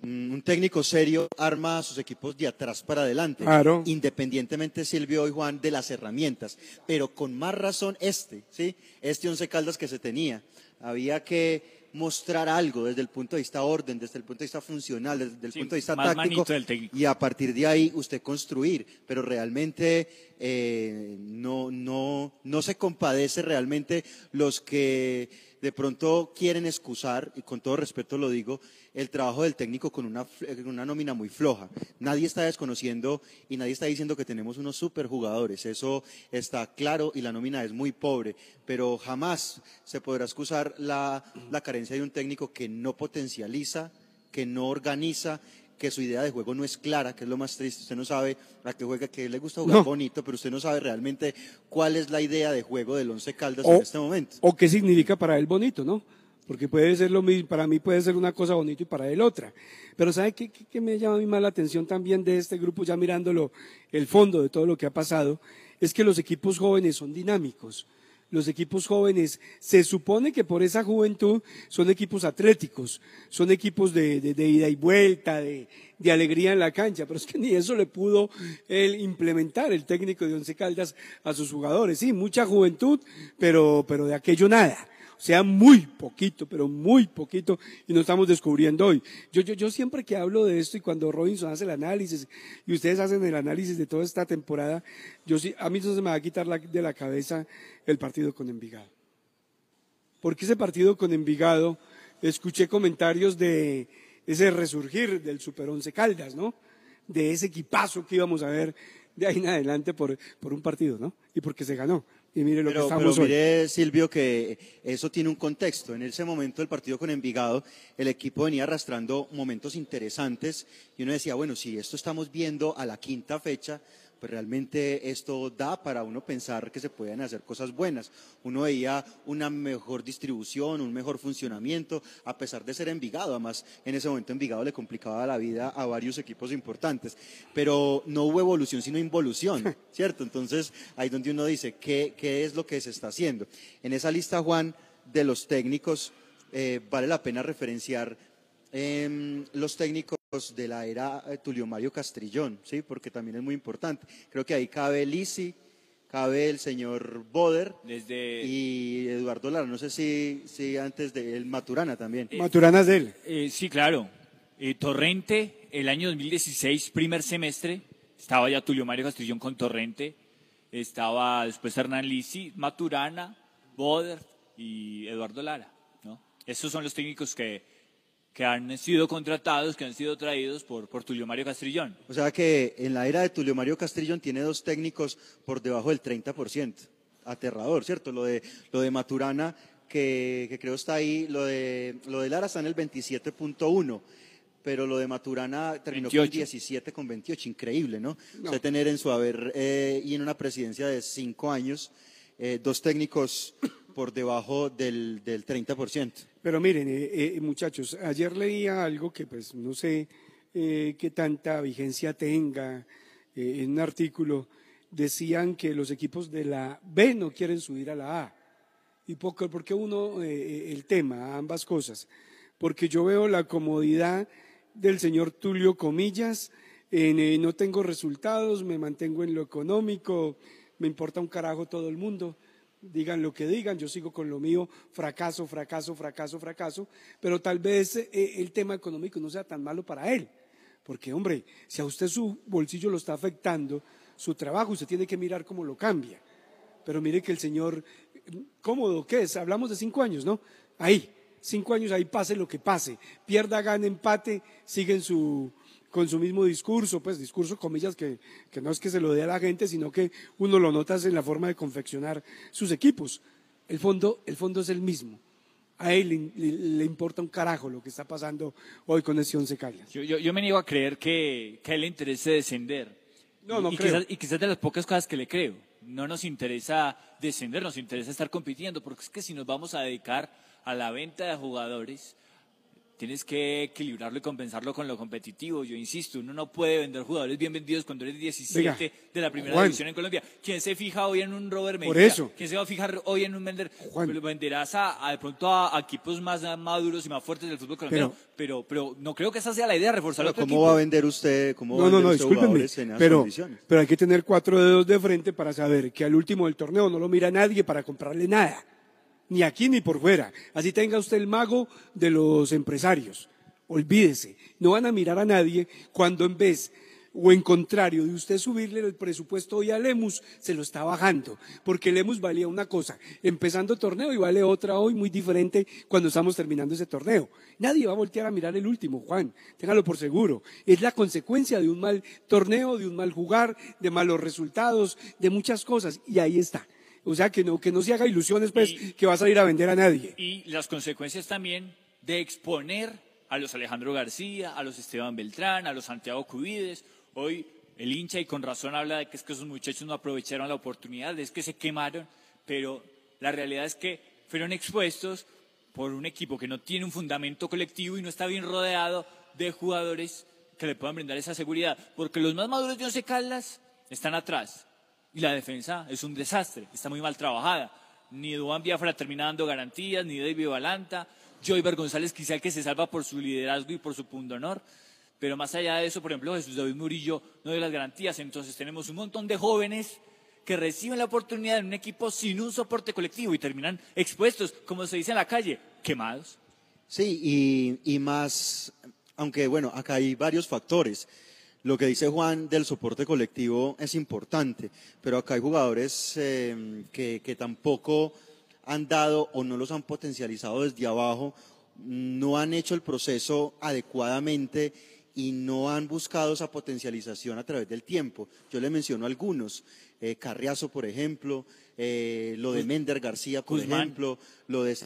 mm, Un técnico serio arma a sus equipos de atrás para adelante, Claro. independientemente Silvio y Juan de las herramientas, pero con más razón este, ¿sí? Este Once Caldas que se tenía. Había que mostrar algo desde el punto de vista orden, desde el punto de vista funcional, desde el Sí, punto de vista más táctico manito del técnico. y a partir de ahí usted construir, pero realmente eh, no, no, no se compadece realmente los que de pronto quieren excusar, y con todo respeto lo digo, el trabajo del técnico con una, con una nómina muy floja. Nadie está desconociendo y nadie está diciendo que tenemos unos superjugadores, eso está claro y la nómina es muy pobre, pero jamás se podrá excusar la, la carencia de un técnico que no potencializa, que no organiza, que su idea de juego no es clara, que es lo más triste. Usted no sabe a qué juega, que le gusta jugar No. bonito, pero usted no sabe realmente cuál es la idea de juego del Once Caldas O- en este momento. O qué significa para él bonito, ¿no? Porque puede ser lo mismo, para mí puede ser una cosa bonita y para él otra. Pero ¿sabe qué, qué- qué me llama a mí más la atención también de este grupo, ya mirándolo, el fondo de todo lo que ha pasado? Es que los equipos jóvenes son dinámicos. Los equipos jóvenes, se supone que por esa juventud son equipos atléticos, son equipos de, de- de ida y vuelta, de, de alegría en la cancha, pero es que ni eso le pudo él implementar el técnico de Once Caldas a sus jugadores. Sí, mucha juventud, pero, pero de aquello nada. Sea, muy poquito, pero muy poquito, y no estamos descubriendo hoy. Yo, yo, siempre que hablo de esto y cuando Robinson hace el análisis y ustedes hacen el análisis de toda esta temporada, yo a mí no se me va a quitar de la cabeza el partido con Envigado. Porque ese partido con Envigado, escuché comentarios de ese resurgir del Super Once Caldas, ¿no? De ese equipazo que íbamos a ver de ahí en adelante por, por un partido, ¿no? Y porque se ganó. Y mire lo que Pero, estamos pero hoy. mire, Silvio, que eso tiene un contexto. En ese momento del partido con Envigado, el equipo venía arrastrando momentos interesantes y uno decía, bueno, si esto estamos viendo a la quinta fecha, pues realmente esto da para uno pensar que se pueden hacer cosas buenas. Uno veía una mejor distribución, un mejor funcionamiento, a pesar de ser Envigado. Además, en ese momento Envigado le complicaba la vida a varios equipos importantes. Pero no hubo evolución, sino involución, <laughs> ¿cierto? Entonces, ahí donde uno dice, ¿qué, qué es lo que se está haciendo? En esa lista, Juan, de los técnicos, eh, vale la pena referenciar em, los técnicos de la era eh, Tulio Mario Castrillón, ¿sí? porque también es muy importante. Creo que ahí cabe Lisi, cabe el señor Boder Desde y Eduardo Lara. No sé si, si antes de él, Maturana también. Maturana es de él. Eh, sí, claro. Eh, Torrente, el año 2016, primer semestre, estaba ya Tulio Mario Castrillón con Torrente, estaba después Hernán Lisi, Maturana, Boder y Eduardo Lara. ¿no? Esos son los técnicos que, que han sido contratados, que han sido traídos por, por Tulio Mario Castrillón. O sea que en la era de Tulio Mario Castrillón tiene dos técnicos por debajo del 30%. Aterrador, ¿cierto? Lo de, lo de Maturana, que, que creo está ahí, lo de, lo de Lara está en el 27.1, pero lo de Maturana terminó 28. con 17 con 28, increíble, ¿no? No. O sea, tener en su haber eh, y en una presidencia de cinco años eh, dos técnicos por debajo del, del 30%. Pero miren, eh, eh, muchachos, ayer leía algo que pues no sé eh, qué tanta vigencia tenga. eh, en un artículo decían que los equipos de la B no quieren subir a la A. ¿Y por por qué uno eh, el tema, ambas cosas? Porque yo veo la comodidad del señor Tulio Comillas en no tengo resultados, me mantengo en lo económico, me importa un carajo todo el mundo digan lo que digan, yo sigo con lo mío, fracaso, fracaso, fracaso, fracaso, pero tal vez eh, el tema económico no sea tan malo para él, porque hombre, si a usted su bolsillo lo está afectando, su trabajo, usted tiene que mirar cómo lo cambia. Pero mire que el señor, cómodo, ¿qué es? Hablamos de cinco años, ¿no? Ahí, cinco años, ahí pase lo que pase, pierda, gane, empate, siguen su, con su mismo discurso, pues discurso comillas que, que no es que se lo dé a la gente, sino que uno lo notas en la forma de confeccionar sus equipos. El fondo, el fondo es el mismo. A él le, le- le importa un carajo lo que está pasando hoy con ese Once Caldas. Yo, yo, yo me niego a creer que, que a él le interese descender. No, no y, creo. Quizás, y quizás de las pocas cosas que le creo. No nos interesa descender, nos interesa estar compitiendo, porque es que si nos vamos a dedicar a la venta de jugadores, tienes que equilibrarlo y compensarlo con lo competitivo. Yo insisto, uno no puede vender jugadores bien vendidos cuando eres 17 Venga, de la primera Juan. división en Colombia. ¿Quién se fija hoy en un Robert Por Mejía? eso. ¿Quién se va a fijar hoy en un vender? Juan. Lo venderás a, a de pronto a, a equipos más maduros y más fuertes del fútbol colombiano. Pero, pero, no creo que esa sea la idea, reforzar ¿Cómo equipo. va a vender usted? ¿Cómo va No, a no, vender no, usted discúlpenme, jugadores en esas pero, condiciones? pero hay que tener cuatro dedos de frente para saber que al último del torneo no lo mira nadie para comprarle nada, ni aquí ni por fuera. Así tenga usted el mago de los empresarios. Olvídese, no van a mirar a nadie cuando en vez o en contrario de usted subirle el presupuesto hoy a Lemus, se lo está bajando, porque Lemus valía una cosa, empezando torneo y vale otra hoy muy diferente cuando estamos terminando ese torneo. Nadie va a voltear a mirar el último, Juan, téngalo por seguro. Es la consecuencia de un mal torneo, de un mal jugar, de malos resultados, de muchas cosas, y ahí está. O sea, que no, que no se haga ilusiones, pues, que va a salir a vender a nadie. Y las consecuencias también de exponer a los Alejandro García, a los Esteban Beltrán, a los Santiago Cubides. Hoy el hincha, y con razón, habla de que es que esos muchachos no aprovecharon la oportunidad, es que se quemaron, pero la realidad es que fueron expuestos por un equipo que no tiene un fundamento colectivo y no está bien rodeado de jugadores que le puedan brindar esa seguridad. Porque los más maduros de Once Caldas están atrás y la defensa es un desastre, está muy mal trabajada. Ni Duván Biafra termina dando garantías, ni David Valanta. Joyver González quizá el que se salva por su liderazgo y por su pundonor. Pero más allá de eso, por ejemplo, Jesús David Murillo no dio las garantías. Entonces tenemos un montón de jóvenes que reciben la oportunidad en un equipo sin un soporte colectivo y terminan expuestos, como se dice en la calle, quemados. Sí, y, y más, aunque bueno, acá hay varios factores. Lo que dice Juan del soporte colectivo es importante, pero acá hay jugadores eh, que, que tampoco han dado o no los han potencializado desde abajo, no han hecho el proceso adecuadamente y no han buscado esa potencialización a través del tiempo. Yo le menciono algunos, eh, Carriazo, por ejemplo, eh, lo de Mender García, por Guzmán. ejemplo, lo de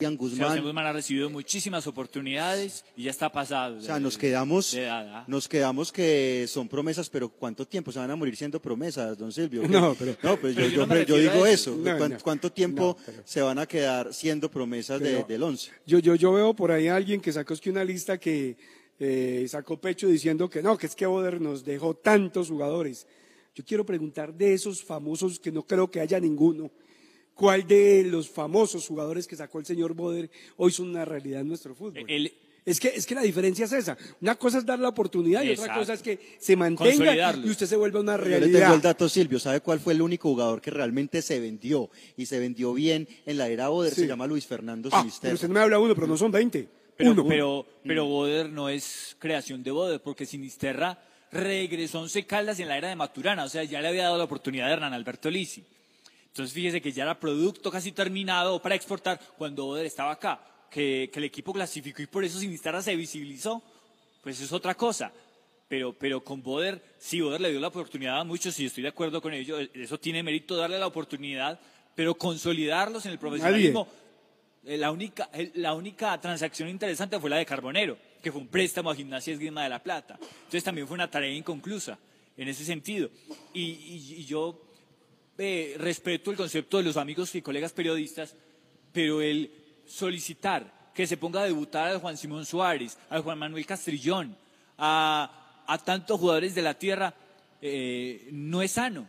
Guzmán. Sebastián Guzmán ha recibido muchísimas oportunidades y ya está pasado. O sea, nos quedamos, de edad, ¿ah? nos quedamos que son promesas, pero ¿cuánto tiempo se van a morir siendo promesas, don Silvio? No, pero- no, pues pero yo, no digo eso. eso. No, ¿Cuán- no. ¿Cuánto tiempo No, pero- se van a quedar siendo promesas de- del once? Yo, yo, yo veo por ahí a alguien que sacó es que una lista que eh, sacó pecho diciendo que no, que es que Boder nos dejó tantos jugadores. Yo quiero preguntar de esos famosos, que no creo que haya ninguno, ¿cuál de los famosos jugadores que sacó el señor Boder hoy son una realidad en nuestro fútbol? El- Es que, es que la diferencia es esa. Una cosa es dar la oportunidad y otra cosa es que se mantenga y usted se vuelva una Yo le tengo realidad. el dato, Silvio. ¿Sabe cuál fue el único jugador que realmente se vendió y se vendió bien en la era Oder? Sí. Se llama Luis Fernando Ah, pero usted no me habla uno, pero no son 20. Pero, uno. pero, pero Boder no es creación de Boder, porque Sinisterra regresó a Once Caldas en la era de Maturana, o sea, ya le había dado la oportunidad a Hernán Alberto Lisi. Entonces fíjese que ya era producto casi terminado para exportar cuando Boder estaba acá, que, que el equipo clasificó y por eso Sinisterra se visibilizó, pues es otra cosa. Pero, pero con Boder, sí, Boder le dio la oportunidad a muchos y estoy de acuerdo con ello, eso tiene mérito darle la oportunidad, pero consolidarlos en el profesionalismo. Eh, La única, la única transacción interesante fue la de Carbonero, que fue un préstamo a Gimnasia Esgrima de la Plata. Entonces también fue una tarea inconclusa en ese sentido. Y, y- y yo eh, respeto el concepto de los amigos y colegas periodistas, pero el solicitar que se ponga a debutar al Juan Simón Suárez, al Juan Manuel Castrillón, a, a tantos jugadores de la tierra, eh, no es sano.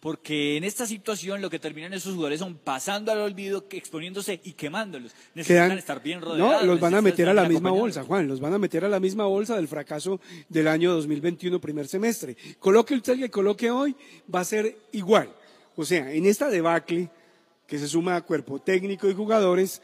Porque en esta situación lo que terminan esos jugadores son pasando al olvido, exponiéndose y quemándolos. Necesitan Quedan- estar bien rodeados. No, los van a meter a la misma bolsa, Juan, los van a meter a la misma bolsa del fracaso del año 2021, primer semestre. Coloque usted que coloque hoy, va a ser igual. O sea, en esta debacle que se suma a cuerpo técnico y jugadores,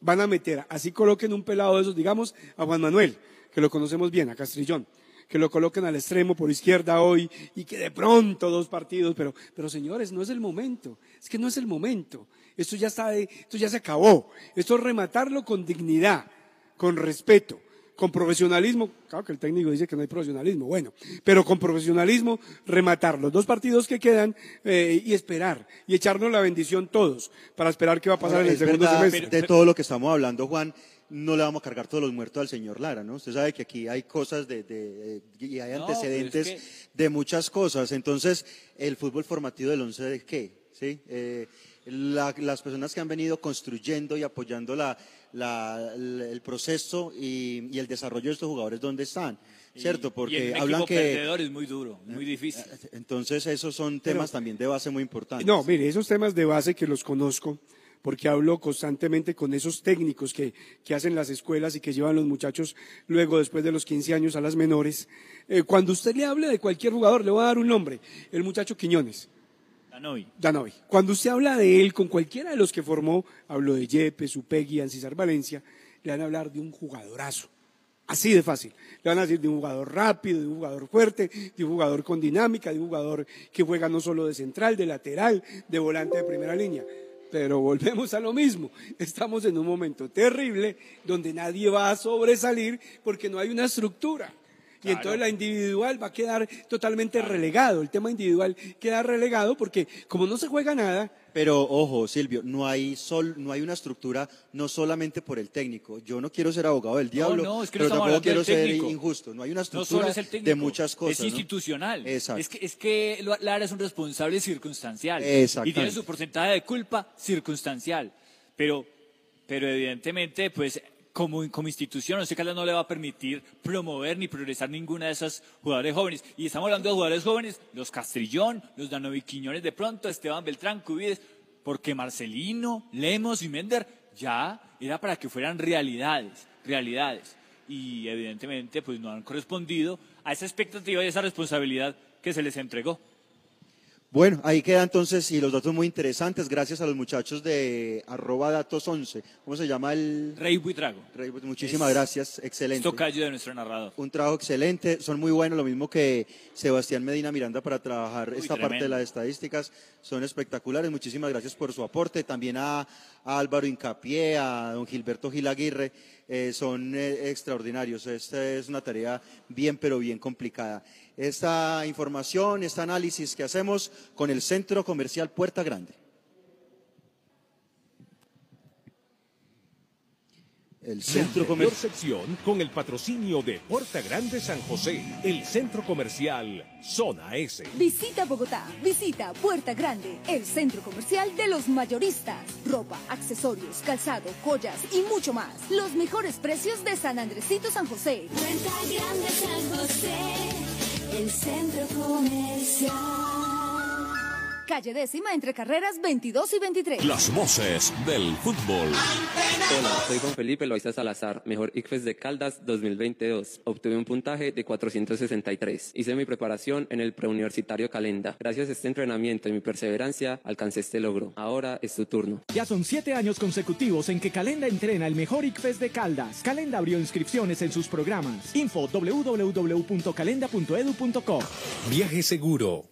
van a meter, así coloquen un pelado de esos, digamos, a Juan Manuel, que lo conocemos bien, a Castrillón, que lo coloquen al extremo por izquierda hoy y que de pronto dos partidos, pero, pero señores, no es el momento, es que no es el momento. Esto ya está, de- esto ya se acabó. Esto es rematarlo con dignidad, con respeto, con profesionalismo. Claro que el técnico dice que no hay profesionalismo, bueno, pero con profesionalismo rematar los dos partidos que quedan eh, y esperar y echarnos la bendición todos para esperar qué va a pasar Ahora, en el segundo verdad, semestre. De todo lo que estamos hablando, Juan, no le vamos a cargar todos los muertos al señor Lara, ¿no? Usted sabe que aquí hay cosas de, de- y hay No, antecedentes es de muchas cosas. Entonces, el fútbol formativo del 11 de qué, ¿sí? Eh, la- las personas que han venido construyendo y apoyando la, la- la- el proceso y, y el desarrollo de estos jugadores, ¿dónde están? ¿Cierto? Y Porque un hablan equipo que... Eh, perdedor es muy duro, muy difícil. Entonces, esos son temas Pero- también de base muy importantes. No, mire, esos temas de base que los conozco, porque hablo constantemente con esos técnicos que, que hacen las escuelas y que llevan los muchachos luego, después de los 15 años, a las menores. Eh, cuando usted le hable de cualquier jugador, le voy a dar un nombre, el muchacho Quiñones. Danovi. Cuando usted habla de él con cualquiera de los que formó, hablo de Yepes, Upegui, Ancisar Valencia, le van a hablar de un jugadorazo. Así de fácil. Le van a decir de un jugador rápido, de un jugador fuerte, de un jugador con dinámica, de un jugador que juega no solo de central, de lateral, de volante de primera línea. Pero volvemos a lo mismo. Estamos en un momento terrible donde nadie va a sobresalir porque no hay una estructura. Y entonces la individual va a quedar totalmente relegado. El tema individual queda relegado porque como no se juega nada, Pero ojo, Silvio, no hay sol, no hay una estructura no solamente por el técnico. Yo no quiero ser abogado del diablo, no, es que no pero estamos tampoco quiero ser técnico. injusto. No hay una No estructura es técnico, de muchas cosas. Es ¿no? institucional. Exacto. Es que, es que Lara es un responsable circunstancial. Y tiene su porcentaje de culpa circunstancial. Pero, pero evidentemente, pues, como, como institución, Once Caldas no le va a permitir promover ni progresar ninguna de esas jugadores jóvenes. Y estamos hablando de jugadores jóvenes, los Castrillón, los Danovi Quiñones de pronto, Esteban Beltrán, Cubides, porque Marcelino, Lemos y Mender ya era para que fueran realidades, realidades. Y evidentemente, pues no han correspondido a esa expectativa y a esa responsabilidad que se les entregó. Bueno, ahí queda entonces y los datos muy interesantes gracias a los muchachos de arroba datos 11. ¿Cómo se llama el? Rey Buitrago. Rey, muchísimas Es gracias, excelente. Tocayo de nuestro narrador. Un trabajo excelente, son muy buenos, lo mismo que Sebastián Medina Miranda para trabajar esta parte de las estadísticas, son espectaculares, muchísimas gracias por su aporte, también a, Álvaro Incapié, a don Gilberto Gil Aguirre, eh, son eh, extraordinarios, esta es una tarea bien pero bien complicada. Esta información, este análisis que hacemos con el Centro Comercial Puerta Grande. El Centro La Comercial. sección con el patrocinio de Puerta Grande San José, el centro comercial Zona S. Visita Bogotá, visita Puerta Grande, el centro comercial de los mayoristas. Ropa, accesorios, calzado, joyas y mucho más. Los mejores precios de San Andresito San José. Puerta Grande San José, el centro comercial. Calle décima entre carreras 22 y 23. Las voces del fútbol. Hola, soy Juan Felipe Loaiza Salazar, mejor ICFES de Caldas 2022. Obtuve un puntaje de 463. Hice mi preparación en el preuniversitario Calenda. Gracias a este entrenamiento y mi perseverancia, alcancé este logro. Ahora es tu turno. Ya son siete años consecutivos en que Calenda entrena el mejor ICFES de Caldas. Calenda abrió inscripciones en sus programas. Info www.calenda.edu.co. Viaje seguro.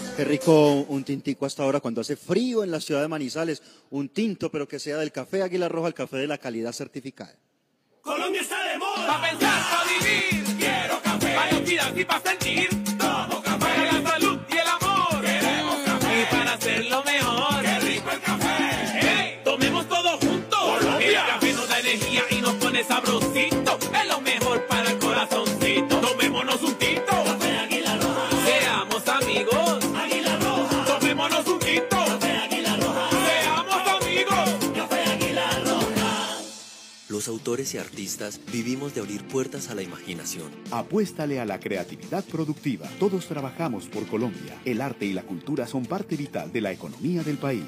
Qué rico un tintico hasta ahora cuando hace frío en la ciudad de Manizales. Un tinto, pero que sea del café Águila Roja, el café de la calidad certificada. Colombia está de moda. Pa' pensar, vivir. Quiero café. Pa' oxidar y pa' sentir. Autores y artistas vivimos de abrir puertas a la imaginación. Apuéstale a la creatividad productiva. Todos trabajamos por Colombia. El arte y la cultura son parte vital de la economía del país.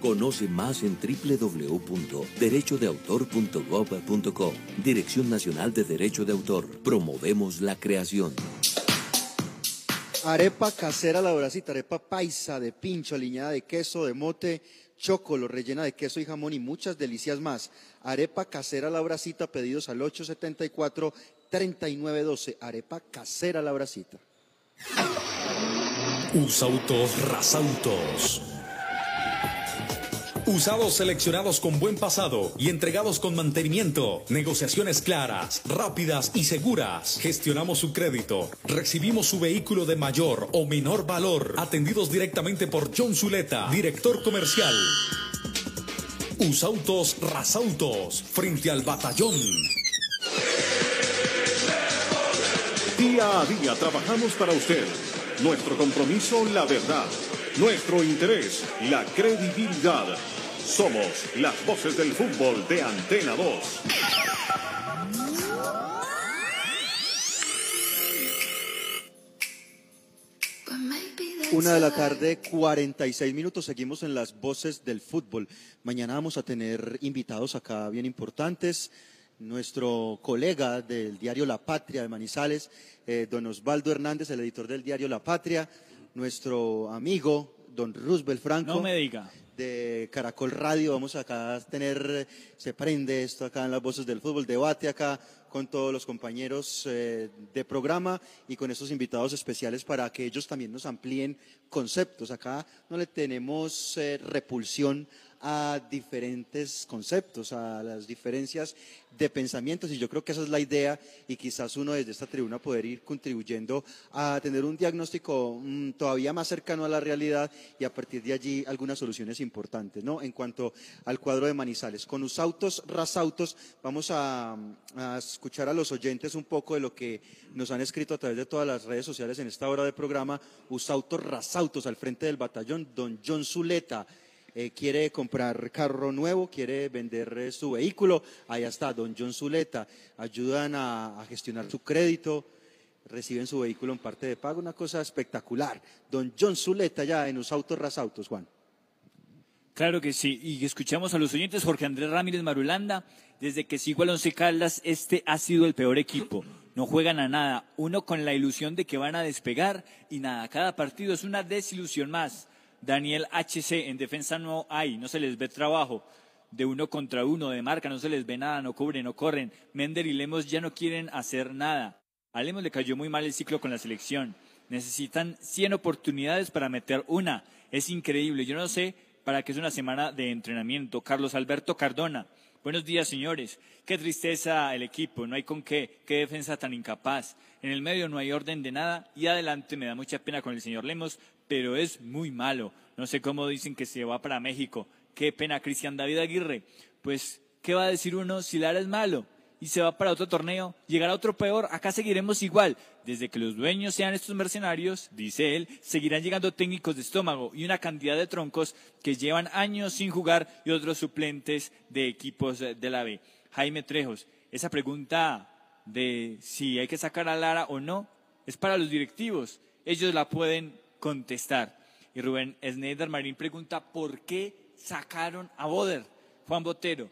Conoce más en www.derechodeautor.gov.co. Dirección Nacional de Derecho de Autor. Promovemos la creación. Arepa casera la bracita, arepa paisa de pincho, aliñada de queso, de mote, chocolo, rellena de queso y jamón y muchas delicias más. Arepa casera la bracita, pedidos al 874-3912. Arepa casera la bracita. Usautos Rasautos. Usados seleccionados con buen pasado y entregados con mantenimiento. Negociaciones claras, rápidas y seguras. Gestionamos su crédito. Recibimos su vehículo de mayor o menor valor. Atendidos directamente por John Zuleta, director comercial. Usautos Rasautos, frente al batallón. Día a día trabajamos para usted. Nuestro compromiso, la verdad. Nuestro interés, la credibilidad. Somos las voces del fútbol de Antena 2. Una de la tarde, 46 minutos. Seguimos en las voces del fútbol. Mañana vamos a tener invitados acá bien importantes. Nuestro colega del diario La Patria de Manizales, eh, don Osvaldo Hernández, el editor del diario La Patria. Nuestro amigo, don Roosevelt Franco. No me diga. De Caracol Radio. Vamos acá a tener, se prende esto acá en las voces del fútbol, debate acá con todos los compañeros eh, de programa y con estos invitados especiales para que ellos también nos amplíen conceptos. Acá no le tenemos eh, repulsión a diferentes conceptos, a las diferencias de pensamientos y yo creo que esa es la idea y quizás uno desde esta tribuna poder ir contribuyendo a tener un diagnóstico mm, todavía más cercano a la realidad y a partir de allí algunas soluciones importantes, ¿no? En cuanto al cuadro de Manizales. Con Usautos, Rasautos, vamos a, a escuchar a los oyentes un poco de lo que nos han escrito a través de todas las redes sociales en esta hora de programa. Usautos, Rasautos, al frente del batallón, don John Zuleta eh, quiere comprar carro nuevo, quiere vender eh, su vehículo, allá está Don John Zuleta, ayudan a, a gestionar su crédito, reciben su vehículo en parte de pago, una cosa espectacular. Don John Zuleta ya en los autos rasautos, Juan. Claro que sí, y escuchamos a los oyentes Jorge Andrés Ramírez Marulanda, desde que sigo al Once Caldas, este ha sido el peor equipo, no juegan a nada, uno con la ilusión de que van a despegar y nada, cada partido es una desilusión más. Daniel HC, en defensa no hay, no se les ve trabajo. De uno contra uno, de marca, no se les ve nada, no cubren, no corren. Mender y Lemos ya no quieren hacer nada. A Lemos le cayó muy mal el ciclo con la selección. Necesitan 100 oportunidades para meter una. Es increíble. Yo no sé para qué es una semana de entrenamiento. Carlos Alberto Cardona. Buenos días, señores. Qué tristeza el equipo. No hay con qué. Qué defensa tan incapaz. En el medio no hay orden de nada. Y adelante me da mucha pena con el señor Lemos, pero es muy malo. No sé cómo dicen que se va para México. Qué pena, Cristian David Aguirre. Pues, ¿qué va a decir uno si Lara es malo? y se va para otro torneo, llegará otro peor, acá seguiremos igual. Desde que los dueños sean estos mercenarios, dice él, seguirán llegando técnicos de estómago y una cantidad de troncos que llevan años sin jugar y otros suplentes de equipos de la B. Jaime Trejos, esa pregunta de si hay que sacar a Lara o no es para los directivos. Ellos la pueden contestar. Y Rubén Sneider Marín pregunta por qué sacaron a Boder. Juan Botero,